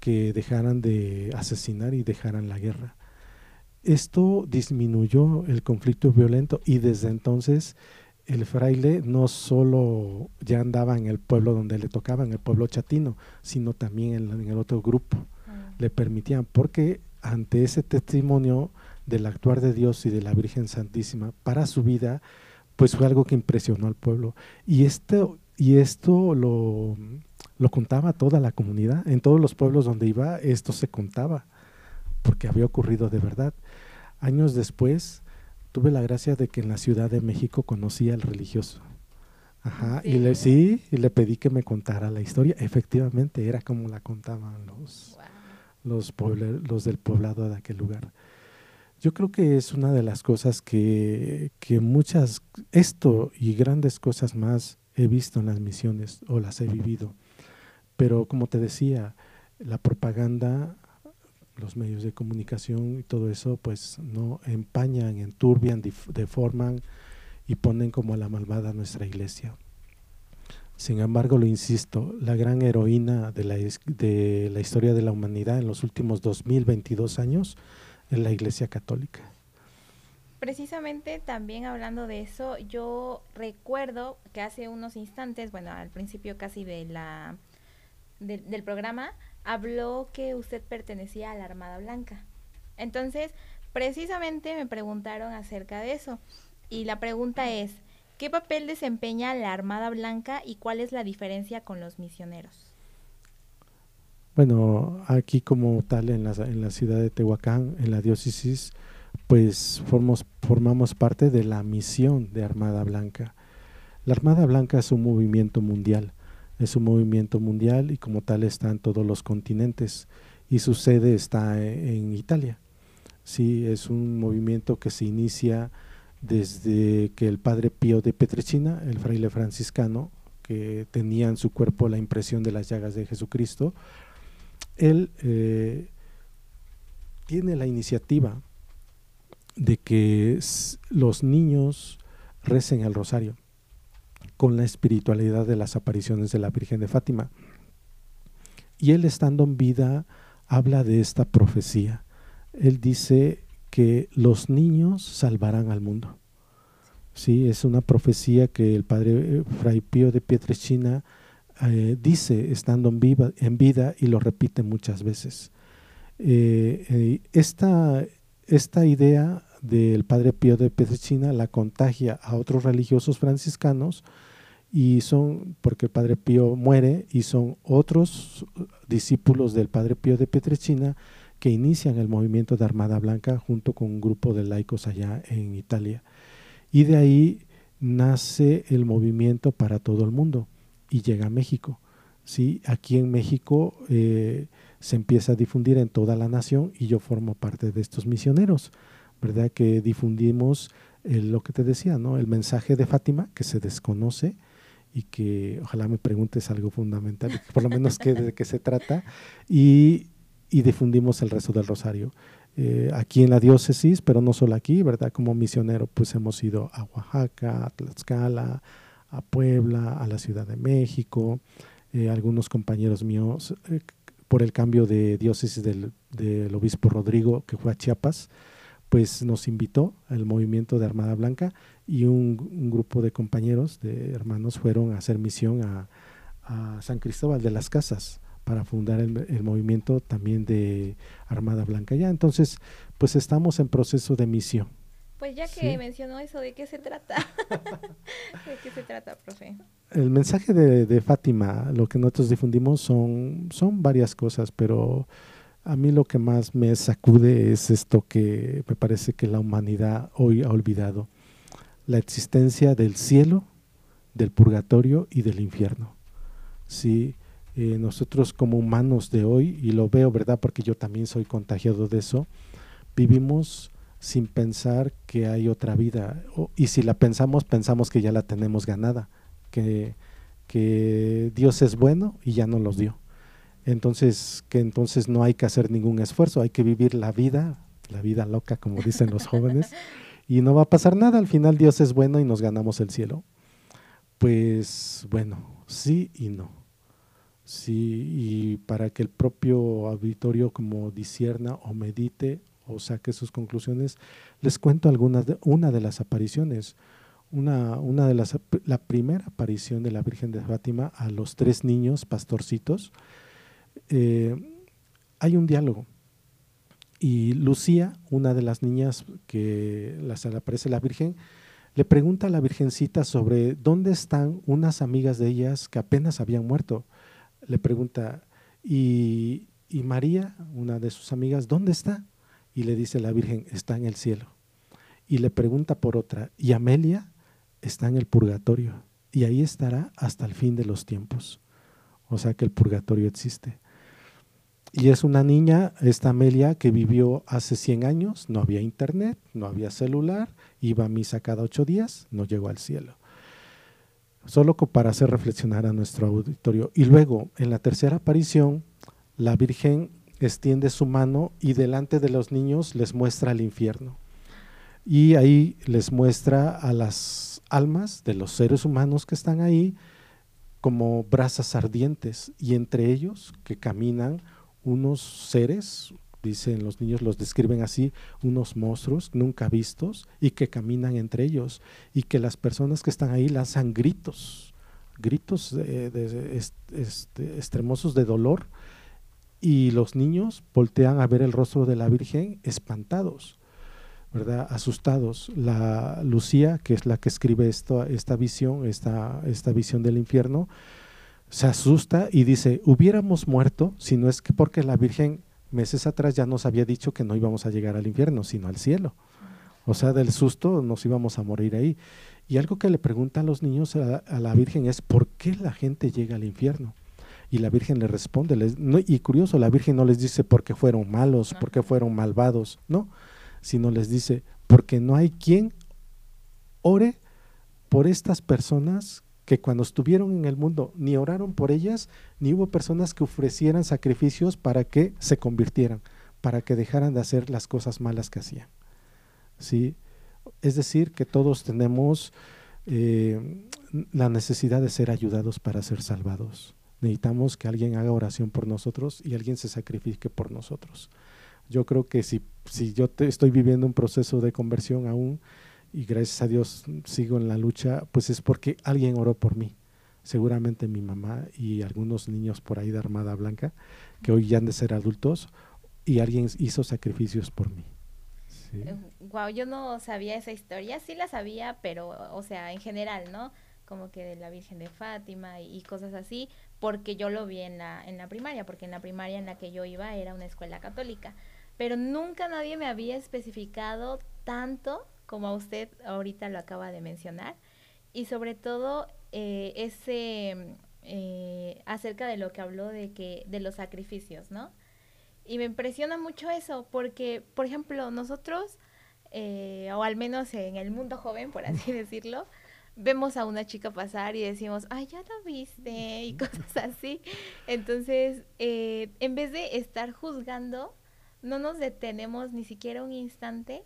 que dejaran de asesinar y dejaran la guerra. Esto disminuyó el conflicto violento y desde entonces el fraile no solo ya andaba en el pueblo donde le tocaba, en el pueblo chatino, sino también en el otro grupo le permitían, porque ante ese testimonio del actuar de Dios y de la Virgen Santísima para su vida, pues fue algo que impresionó al pueblo. Y esto, y esto lo, lo contaba toda la comunidad, en todos los pueblos donde iba, esto se contaba, porque había ocurrido de verdad. Años después, tuve la gracia de que en la Ciudad de México conocía al religioso. Ajá, y le sí, y le pedí que me contara la historia. Efectivamente, era como la contaban los, los, los del poblado de aquel lugar. Yo creo que es una de las cosas que, que muchas, esto y grandes cosas más he visto en las misiones o las he vivido. Pero como te decía, la propaganda, los medios de comunicación y todo eso, pues no empañan, enturbian, deforman y ponen como a la malvada nuestra iglesia. Sin embargo, lo insisto, la gran heroína de la, de la historia de la humanidad en los últimos 2022 años es la Iglesia Católica. Precisamente también hablando de eso, yo recuerdo que hace unos instantes, bueno, al principio casi de la del programa, habló que usted pertenecía a la Armada Blanca. Entonces, precisamente me preguntaron acerca de eso. Y la pregunta es, ¿Qué papel desempeña la Armada Blanca y cuál es la diferencia con los misioneros? Bueno, aquí como tal en la, en la ciudad de Tehuacán, en la diócesis, pues formos, formamos parte de la misión de Armada Blanca. La Armada Blanca es un movimiento mundial, es un movimiento mundial y como tal está en todos los continentes y su sede está en Italia. Sí, es un movimiento que se inicia desde que el padre Pío de Petrechina, el fraile franciscano, que tenía en su cuerpo la impresión de las llagas de Jesucristo, él eh, tiene la iniciativa de que los niños recen el rosario con la espiritualidad de las apariciones de la Virgen de Fátima. Y él estando en vida habla de esta profecía. Él dice que los niños salvarán al mundo. Sí, es una profecía que el padre eh, Fray Pío de Pietrechina eh, dice estando en, en, vida y lo repite muchas veces. Eh, esta, esta idea del padre Pío de Pietrechina la contagia a otros religiosos franciscanos y son, porque el padre Pío muere y son otros discípulos del padre Pío de Pietrechina que inician el movimiento de Armada Blanca junto con un grupo de laicos allá en Italia. Y de ahí nace el movimiento para todo el mundo y llega a México. ¿sí? Aquí en México eh, se empieza a difundir en toda la nación y yo formo parte de estos misioneros, ¿verdad? Que difundimos lo que te decía, ¿no? El mensaje de Fátima que se desconoce y que ojalá me preguntes algo fundamental, por lo menos que, de qué se trata, y y difundimos el resto del rosario. Eh, aquí en la diócesis, pero no solo aquí, ¿verdad? Como misionero, pues hemos ido a Oaxaca, a Tlaxcala, a Puebla, a la Ciudad de México, eh, algunos compañeros míos, eh, por el cambio de diócesis del, obispo Rodrigo, que fue a Chiapas, pues nos invitó al movimiento de Armada Blanca y un, grupo de compañeros, de hermanos, fueron a hacer misión a, a San Cristóbal de las Casas, para fundar el, movimiento también de Armada Blanca ya. Entonces, pues estamos en proceso de misión. Pues ya que mencionó eso, ¿de qué se trata? ¿De qué se trata, profe? El mensaje de, Fátima, lo que nosotros difundimos son, son varias cosas, pero A mí lo que más me sacude es esto que me parece que la humanidad hoy ha olvidado, la existencia del cielo, del purgatorio y del infierno. Sí, eh, nosotros como humanos de hoy, y lo veo, ¿verdad? Porque yo también soy contagiado de eso, vivimos sin pensar que hay otra vida. y si la pensamos, pensamos que ya la tenemos ganada, que, que Dios es bueno y ya nos los dio entonces que entonces no hay que hacer ningún esfuerzo, hay que vivir la vida, la vida loca como dicen los jóvenes, y no va a pasar nada, al final Dios es bueno y nos ganamos el cielo. Pues bueno, sí y no. Sí, y para que el propio auditorio como disierna o medite o saque sus conclusiones, les cuento algunas de, una de las apariciones. Una, una de las, la primera aparición de la Virgen de Fátima a los tres niños pastorcitos, eh, hay un diálogo. Y Lucía, una de las niñas que las aparece la Virgen, le pregunta a la Virgencita sobre dónde están unas amigas de ellas que apenas habían muerto. Le pregunta, ¿y, y María, una de sus amigas, dónde está? Y le dice la Virgen, está en el cielo. Y le pregunta por otra, ¿y Amelia? Está en el purgatorio. Y ahí estará hasta el fin de los tiempos. O sea que el purgatorio existe. Y es una niña, esta Amelia, que vivió hace 100 años, no había internet, no había celular, iba a misa cada ocho días, no llegó al cielo. Solo para hacer reflexionar a nuestro auditorio. Y luego, en la tercera aparición, la Virgen extiende su mano y delante de los niños les muestra el infierno. Y ahí les muestra a las almas de los seres humanos que están ahí como brasas ardientes y entre ellos que caminan unos seres, dicen los niños, los describen así, unos monstruos nunca vistos y que caminan entre ellos y que las personas que están ahí lanzan gritos, gritos de, este, extremosos de dolor y los niños voltean a ver el rostro de la Virgen espantados, ¿verdad? asustados. La Lucía, que es la que escribe esto, esta visión, esta, esta visión del infierno, se asusta y dice, hubiéramos muerto si no es que porque la Virgen meses atrás ya nos había dicho que no íbamos a llegar al infierno, sino al cielo. O sea, del susto nos íbamos a morir ahí. Y algo que le pregunta a los niños a, la Virgen es, ¿por qué la gente llega al infierno? Y la Virgen le responde, y curioso, la Virgen no les dice porque fueron malos, porque fueron malvados, no, sino les dice, porque no hay quien ore por estas personas que cuando estuvieron en el mundo ni oraron por ellas, ni hubo personas que ofrecieran sacrificios para que se convirtieran, para que dejaran de hacer las cosas malas que hacían. ¿Sí? Es decir, que todos tenemos eh, la necesidad de ser ayudados para ser salvados. Necesitamos que alguien haga oración por nosotros y alguien se sacrifique por nosotros. Yo creo que si, si yo estoy viviendo un proceso de conversión aún, y gracias a Dios sigo en la lucha, pues es porque alguien oró por mí. Seguramente mi mamá y algunos niños por ahí de Armada Blanca, que hoy ya han de ser adultos, y alguien hizo sacrificios por mí. Wow, eh, yo no sabía esa historia, sí la sabía, pero, o sea, en general, ¿no? Como que de la Virgen de Fátima y, y, cosas así, porque yo lo vi en la, en la primaria, porque en la primaria en la que yo iba era una escuela católica, pero nunca nadie me había especificado tanto como usted ahorita lo acaba de mencionar, y sobre todo eh, ese eh, acerca de lo que habló de que de los sacrificios, ¿no? Y me impresiona mucho eso, porque, por ejemplo, nosotros, eh, o al menos en el mundo joven, por así decirlo, vemos a una chica pasar y decimos, ay, ya la viste, y cosas así. Entonces, en vez de estar juzgando, no nos detenemos ni siquiera un instante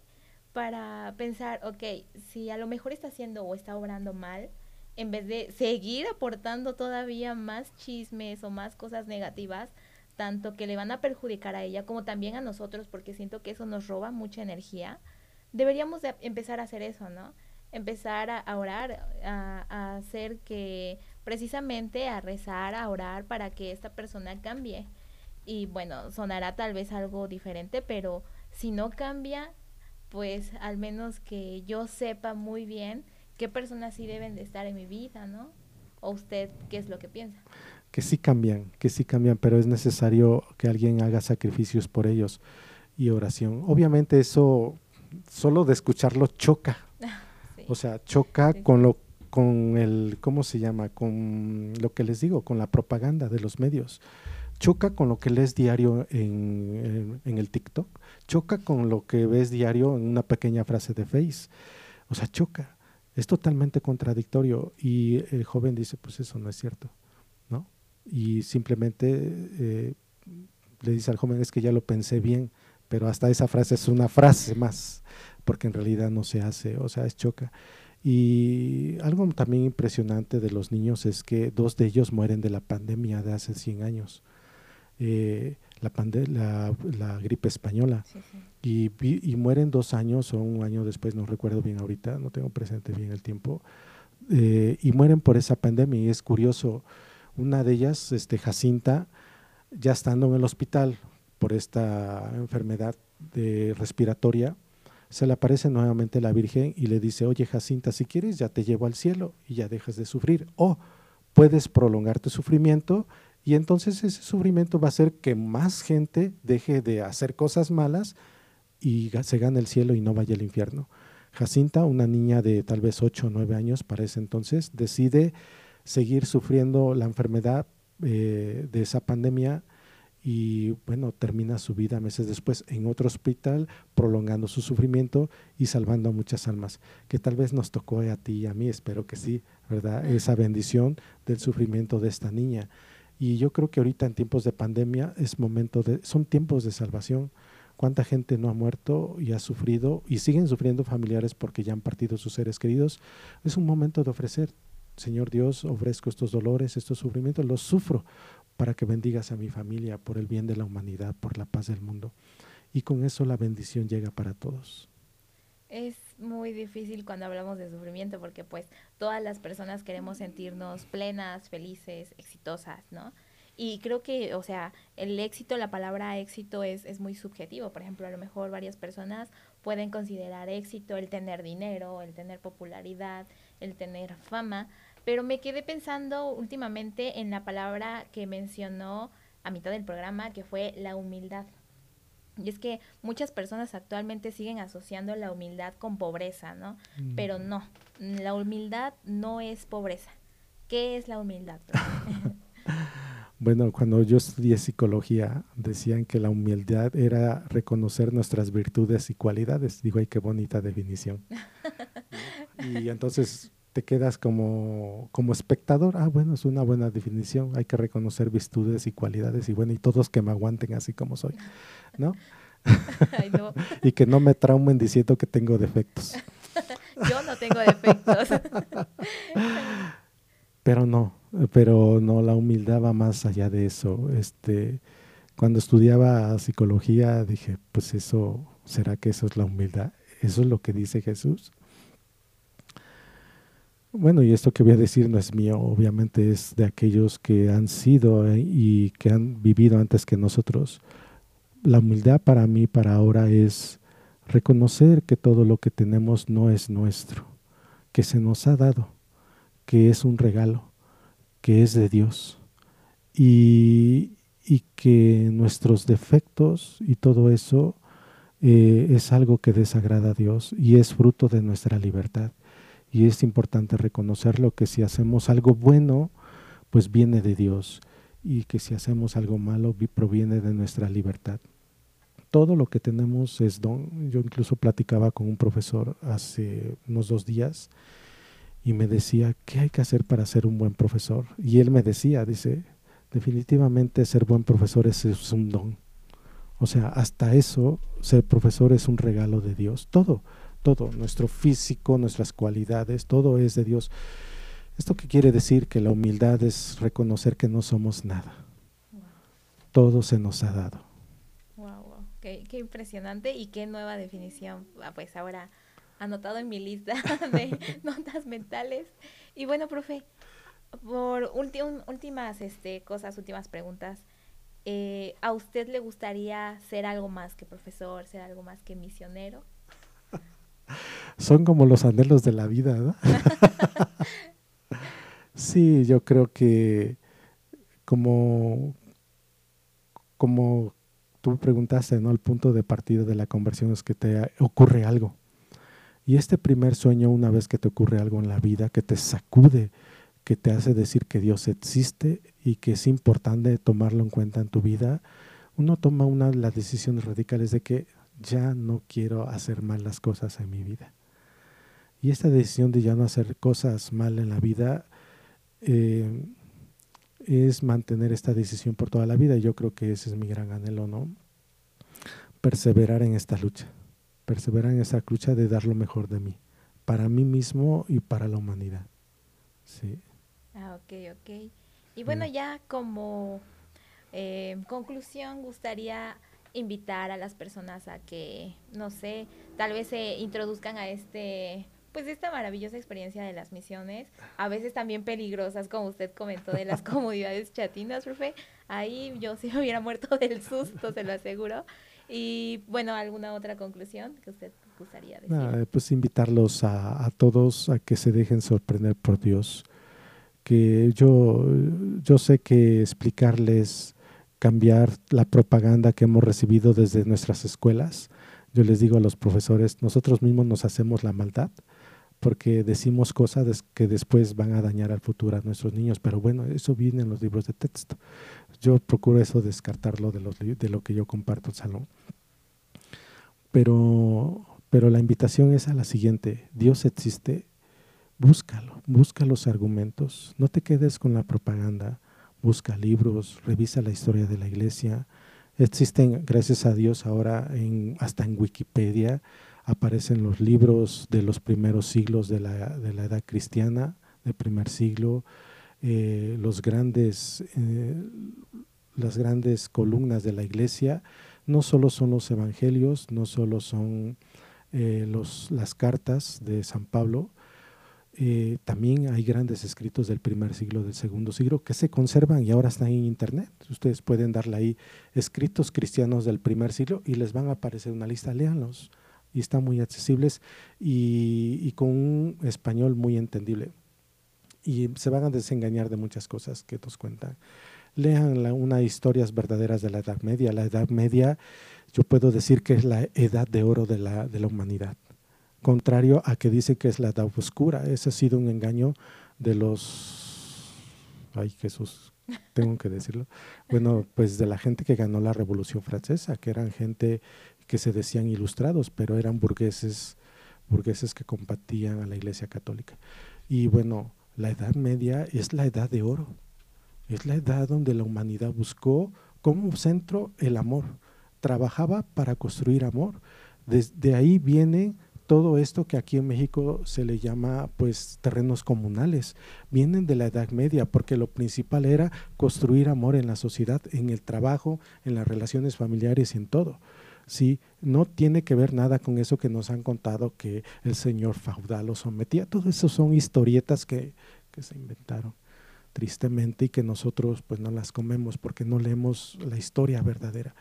para pensar, ok, si a lo mejor está haciendo o está obrando mal, en vez de seguir aportando todavía más chismes o más cosas negativas, tanto que le van a perjudicar a ella como también a nosotros, porque siento que eso nos roba mucha energía, deberíamos de empezar a hacer eso, ¿no? Empezar a, orar, a, a hacer que precisamente a rezar, a orar para que esta persona cambie. Y bueno, sonará tal vez algo diferente, pero si no cambia, pues al menos que yo sepa muy bien qué personas sí deben de estar en mi vida, ¿no? ¿O usted qué es lo que piensa? que sí cambian, que sí cambian, pero es necesario que alguien haga sacrificios por ellos y oración. Obviamente eso solo de escucharlo choca. O sea, choca con lo con el ¿cómo se llama? con lo que les digo, con la propaganda de los medios. Choca con lo que lees diario en, en, el TikTok, choca con lo que ves diario en una pequeña frase de Face. O sea, choca. Es totalmente contradictorio. Y el joven dice, pues eso no es cierto. ¿no? Y simplemente eh, le dice al joven, es que ya lo pensé bien pero hasta esa frase es una frase más, porque en realidad no se hace, o sea, es choca. Y algo también impresionante de los niños es que dos de ellos mueren de la pandemia de hace 100 años. Eh, la, la, gripe española. Y, y, mueren dos años o un año después, no recuerdo bien ahorita, no tengo presente bien el tiempo, eh, y mueren por esa pandemia. Y es curioso, una de ellas, este, Jacinta, ya estando en el hospital, por esta enfermedad de respiratoria, se le aparece nuevamente la Virgen y le dice, oye Jacinta, si quieres ya te llevo al cielo y ya dejas de sufrir. O puedes prolongar tu sufrimiento y entonces ese sufrimiento va a hacer que más gente deje de hacer cosas malas y se gane el cielo y no vaya al infierno. Jacinta, una niña de tal vez 8 o 9 años para ese entonces, decide seguir sufriendo la enfermedad eh, de esa pandemia y bueno, termina su vida meses después en otro hospital, prolongando su sufrimiento y salvando a muchas almas, que tal vez nos tocó a ti y a mí, espero que sí, ¿verdad? Esa bendición del sufrimiento de esta niña. Y yo creo que ahorita en tiempos de pandemia es momento de, son tiempos de salvación. ¿Cuánta gente no ha muerto y ha sufrido y siguen sufriendo familiares porque ya han partido sus seres queridos? Es un momento de ofrecer Señor Dios, ofrezco estos dolores, estos sufrimientos, los sufro para que bendigas a mi familia por el bien de la humanidad, por la paz del mundo. Y con eso la bendición llega para todos. Es muy difícil cuando hablamos de sufrimiento porque pues todas las personas queremos sentirnos plenas, felices, exitosas, ¿no? Y creo que, o sea, el éxito, la palabra éxito es, es muy subjetivo. Por ejemplo, a lo mejor varias personas pueden considerar éxito el tener dinero, el tener popularidad, el tener fama, pero me quedé pensando últimamente en la palabra que mencionó a mitad del programa, que fue la humildad. Y es que muchas personas actualmente siguen asociando la humildad con pobreza, ¿no? Mm. Pero no, la humildad no es pobreza. ¿Qué es la humildad? bueno, cuando yo estudié psicología, decían que la humildad era reconocer nuestras virtudes y cualidades. Digo, ay, qué bonita definición. y entonces te quedas como, como espectador, ah, bueno, es una buena definición, hay que reconocer virtudes y cualidades y bueno, y todos que me aguanten así como soy, ¿no? y que no me traumen diciendo que tengo defectos. Yo no tengo defectos. pero no, pero no, la humildad va más allá de eso. Este, cuando estudiaba psicología dije, pues eso, ¿será que eso es la humildad? ¿Eso es lo que dice Jesús? Bueno, y esto que voy a decir no es mío, obviamente es de aquellos que han sido eh, y que han vivido antes que nosotros. La humildad para mí, para ahora, es reconocer que todo lo que tenemos no es nuestro, que se nos ha dado, que es un regalo, que es de Dios y, que nuestros defectos y todo eso eh, es algo que desagrada a Dios y es fruto de nuestra libertad y es importante reconocerlo que si hacemos algo bueno, pues viene de Dios y que si hacemos algo malo proviene de nuestra libertad. Todo lo que tenemos es don. Yo incluso platicaba con un profesor hace unos dos días y me decía, ¿qué hay que hacer para ser un buen profesor? Y él me decía, dice, definitivamente ser buen profesor es, es un don. O sea, hasta eso, ser profesor es un regalo de Dios. Todo todo, nuestro físico, nuestras cualidades, todo es de Dios. ¿Esto qué quiere decir? Que la humildad es reconocer que no somos nada. Todo se nos ha dado. Wow, wow. Qué, impresionante y qué nueva definición. Ah, pues ahora anotado en mi lista de notas mentales. Y bueno, profe, por últimas este, cosas, últimas preguntas. Eh, ¿A usted le gustaría ser algo más que profesor, ser algo más que misionero? Son como los anhelos de la vida, sí, yo creo que como, como tú preguntaste, ¿no? El punto de partida de la conversión es que te ocurre algo. Y este primer sueño, una vez que te ocurre algo en la vida, que te sacude, que te hace decir que Dios existe y que es importante tomarlo en cuenta en tu vida, uno toma una de las decisiones radicales de que ya no quiero hacer mal las cosas en mi vida. Y esta decisión de ya no hacer cosas mal en la vida eh, es mantener esta decisión por toda la vida. Yo creo que ese es mi gran anhelo, ¿no? Perseverar en esta lucha, perseverar en esta lucha de dar lo mejor de mí, para mí mismo y para la humanidad. Sí. Ah, ok, ok. Y bueno, ya como eh, conclusión, gustaría invitar a las personas a que, no sé, tal vez se introduzcan a este pues esta maravillosa experiencia de las misiones, a veces también peligrosas, como usted comentó, de las comunidades chatinas, profe. Ahí yo sí me hubiera muerto del susto, se lo aseguro. Y bueno, ¿alguna otra conclusión que usted gustaría decir? pues invitarlos a, a, todos a que se dejen sorprender por Dios. Que yo, yo sé que explicarles, cambiar la propaganda que hemos recibido desde nuestras escuelas, yo les digo a los profesores, nosotros mismos nos hacemos la maldad porque decimos cosas que después van a dañar al futuro a nuestros niños, pero bueno, eso viene en los libros de texto. Yo procuro eso descartarlo de, los, de lo que yo comparto en salón. Pero, pero la invitación es a la siguiente, Dios existe, búscalo, busca los argumentos, no te quedes con la propaganda, busca libros, revisa la historia de la iglesia. Existen, gracias a Dios, ahora hasta en Wikipedia, aparecen los libros de los primeros siglos de la, de la edad cristiana, del primer siglo, eh, los grandes, eh, las grandes columnas de la iglesia, no solo son los evangelios, no solo son eh, los, las cartas de San Pablo, también hay grandes escritos del primer siglo, del segundo siglo, que se conservan y ahora están en internet. Ustedes pueden darle ahí escritos cristianos del primer siglo y les van a aparecer una lista, léanlos y están muy accesibles y, con un español muy entendible. Y se van a desengañar de muchas cosas que nos cuentan. Lean la, una historias verdaderas de la Edad Media. La Edad Media, yo puedo decir que es la edad de oro de la, de la humanidad. Contrario a que dicen que es la edad oscura. Ese ha sido un engaño de los... Ay, Jesús, tengo que decirlo. Bueno, pues de la gente que ganó la Revolución Francesa, que eran gente que se decían ilustrados, pero eran burgueses, burgueses que combatían a la Iglesia Católica. Y bueno, la Edad Media es la edad de oro, es la edad donde la humanidad buscó como centro el amor, trabajaba para construir amor. Desde ahí viene todo esto que aquí en México se le llama pues terrenos comunales, vienen de la Edad Media, porque lo principal era construir amor en la sociedad, en el trabajo, en las relaciones familiares en todo. ¿sí? No tiene que ver nada con eso que nos han contado que el señor feudal lo sometía. Todo eso son historietas que, que se inventaron tristemente y que nosotros pues no las comemos porque no leemos la historia verdadera.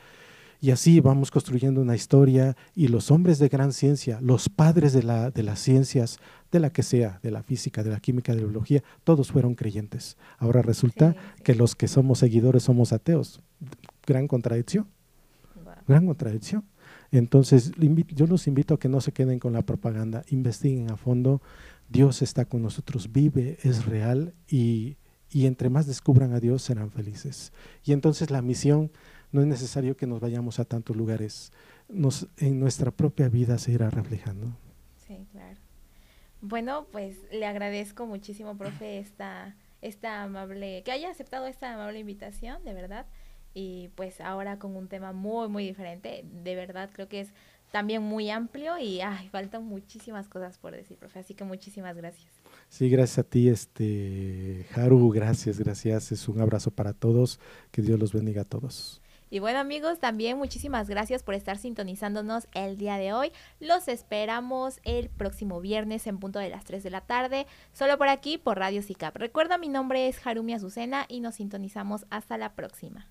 Y así vamos construyendo una historia y los hombres de gran ciencia, los padres de, la, de las ciencias, de la que sea, de la física, de la química, de la biología, todos fueron creyentes. Ahora resulta que los que somos seguidores somos ateos. Gran contradicción gran contradicción. Entonces, yo los invito a que no se queden con la propaganda, investiguen a fondo. Dios está con nosotros, vive, es real y, entre más descubran a Dios serán felices. Y entonces la misión no es necesario que nos vayamos a tantos lugares, nos, en nuestra propia vida se irá reflejando. Sí, claro. Bueno, pues le agradezco muchísimo, profe, esta, esta amable, que haya aceptado esta amable invitación, de verdad y pues ahora con un tema muy, muy diferente. De verdad creo que es también muy amplio y ay, faltan muchísimas cosas por decir, profe. Así que muchísimas gracias. Sí, gracias a ti, este Haru, gracias, gracias. Es un abrazo para todos. Que Dios los bendiga a todos. Y bueno amigos, también muchísimas gracias por estar sintonizándonos el día de hoy. Los esperamos el próximo viernes en punto de las 3 de la tarde, solo por aquí por Radio SICAP. Recuerda, mi nombre es Harumi Azucena y nos sintonizamos hasta la próxima.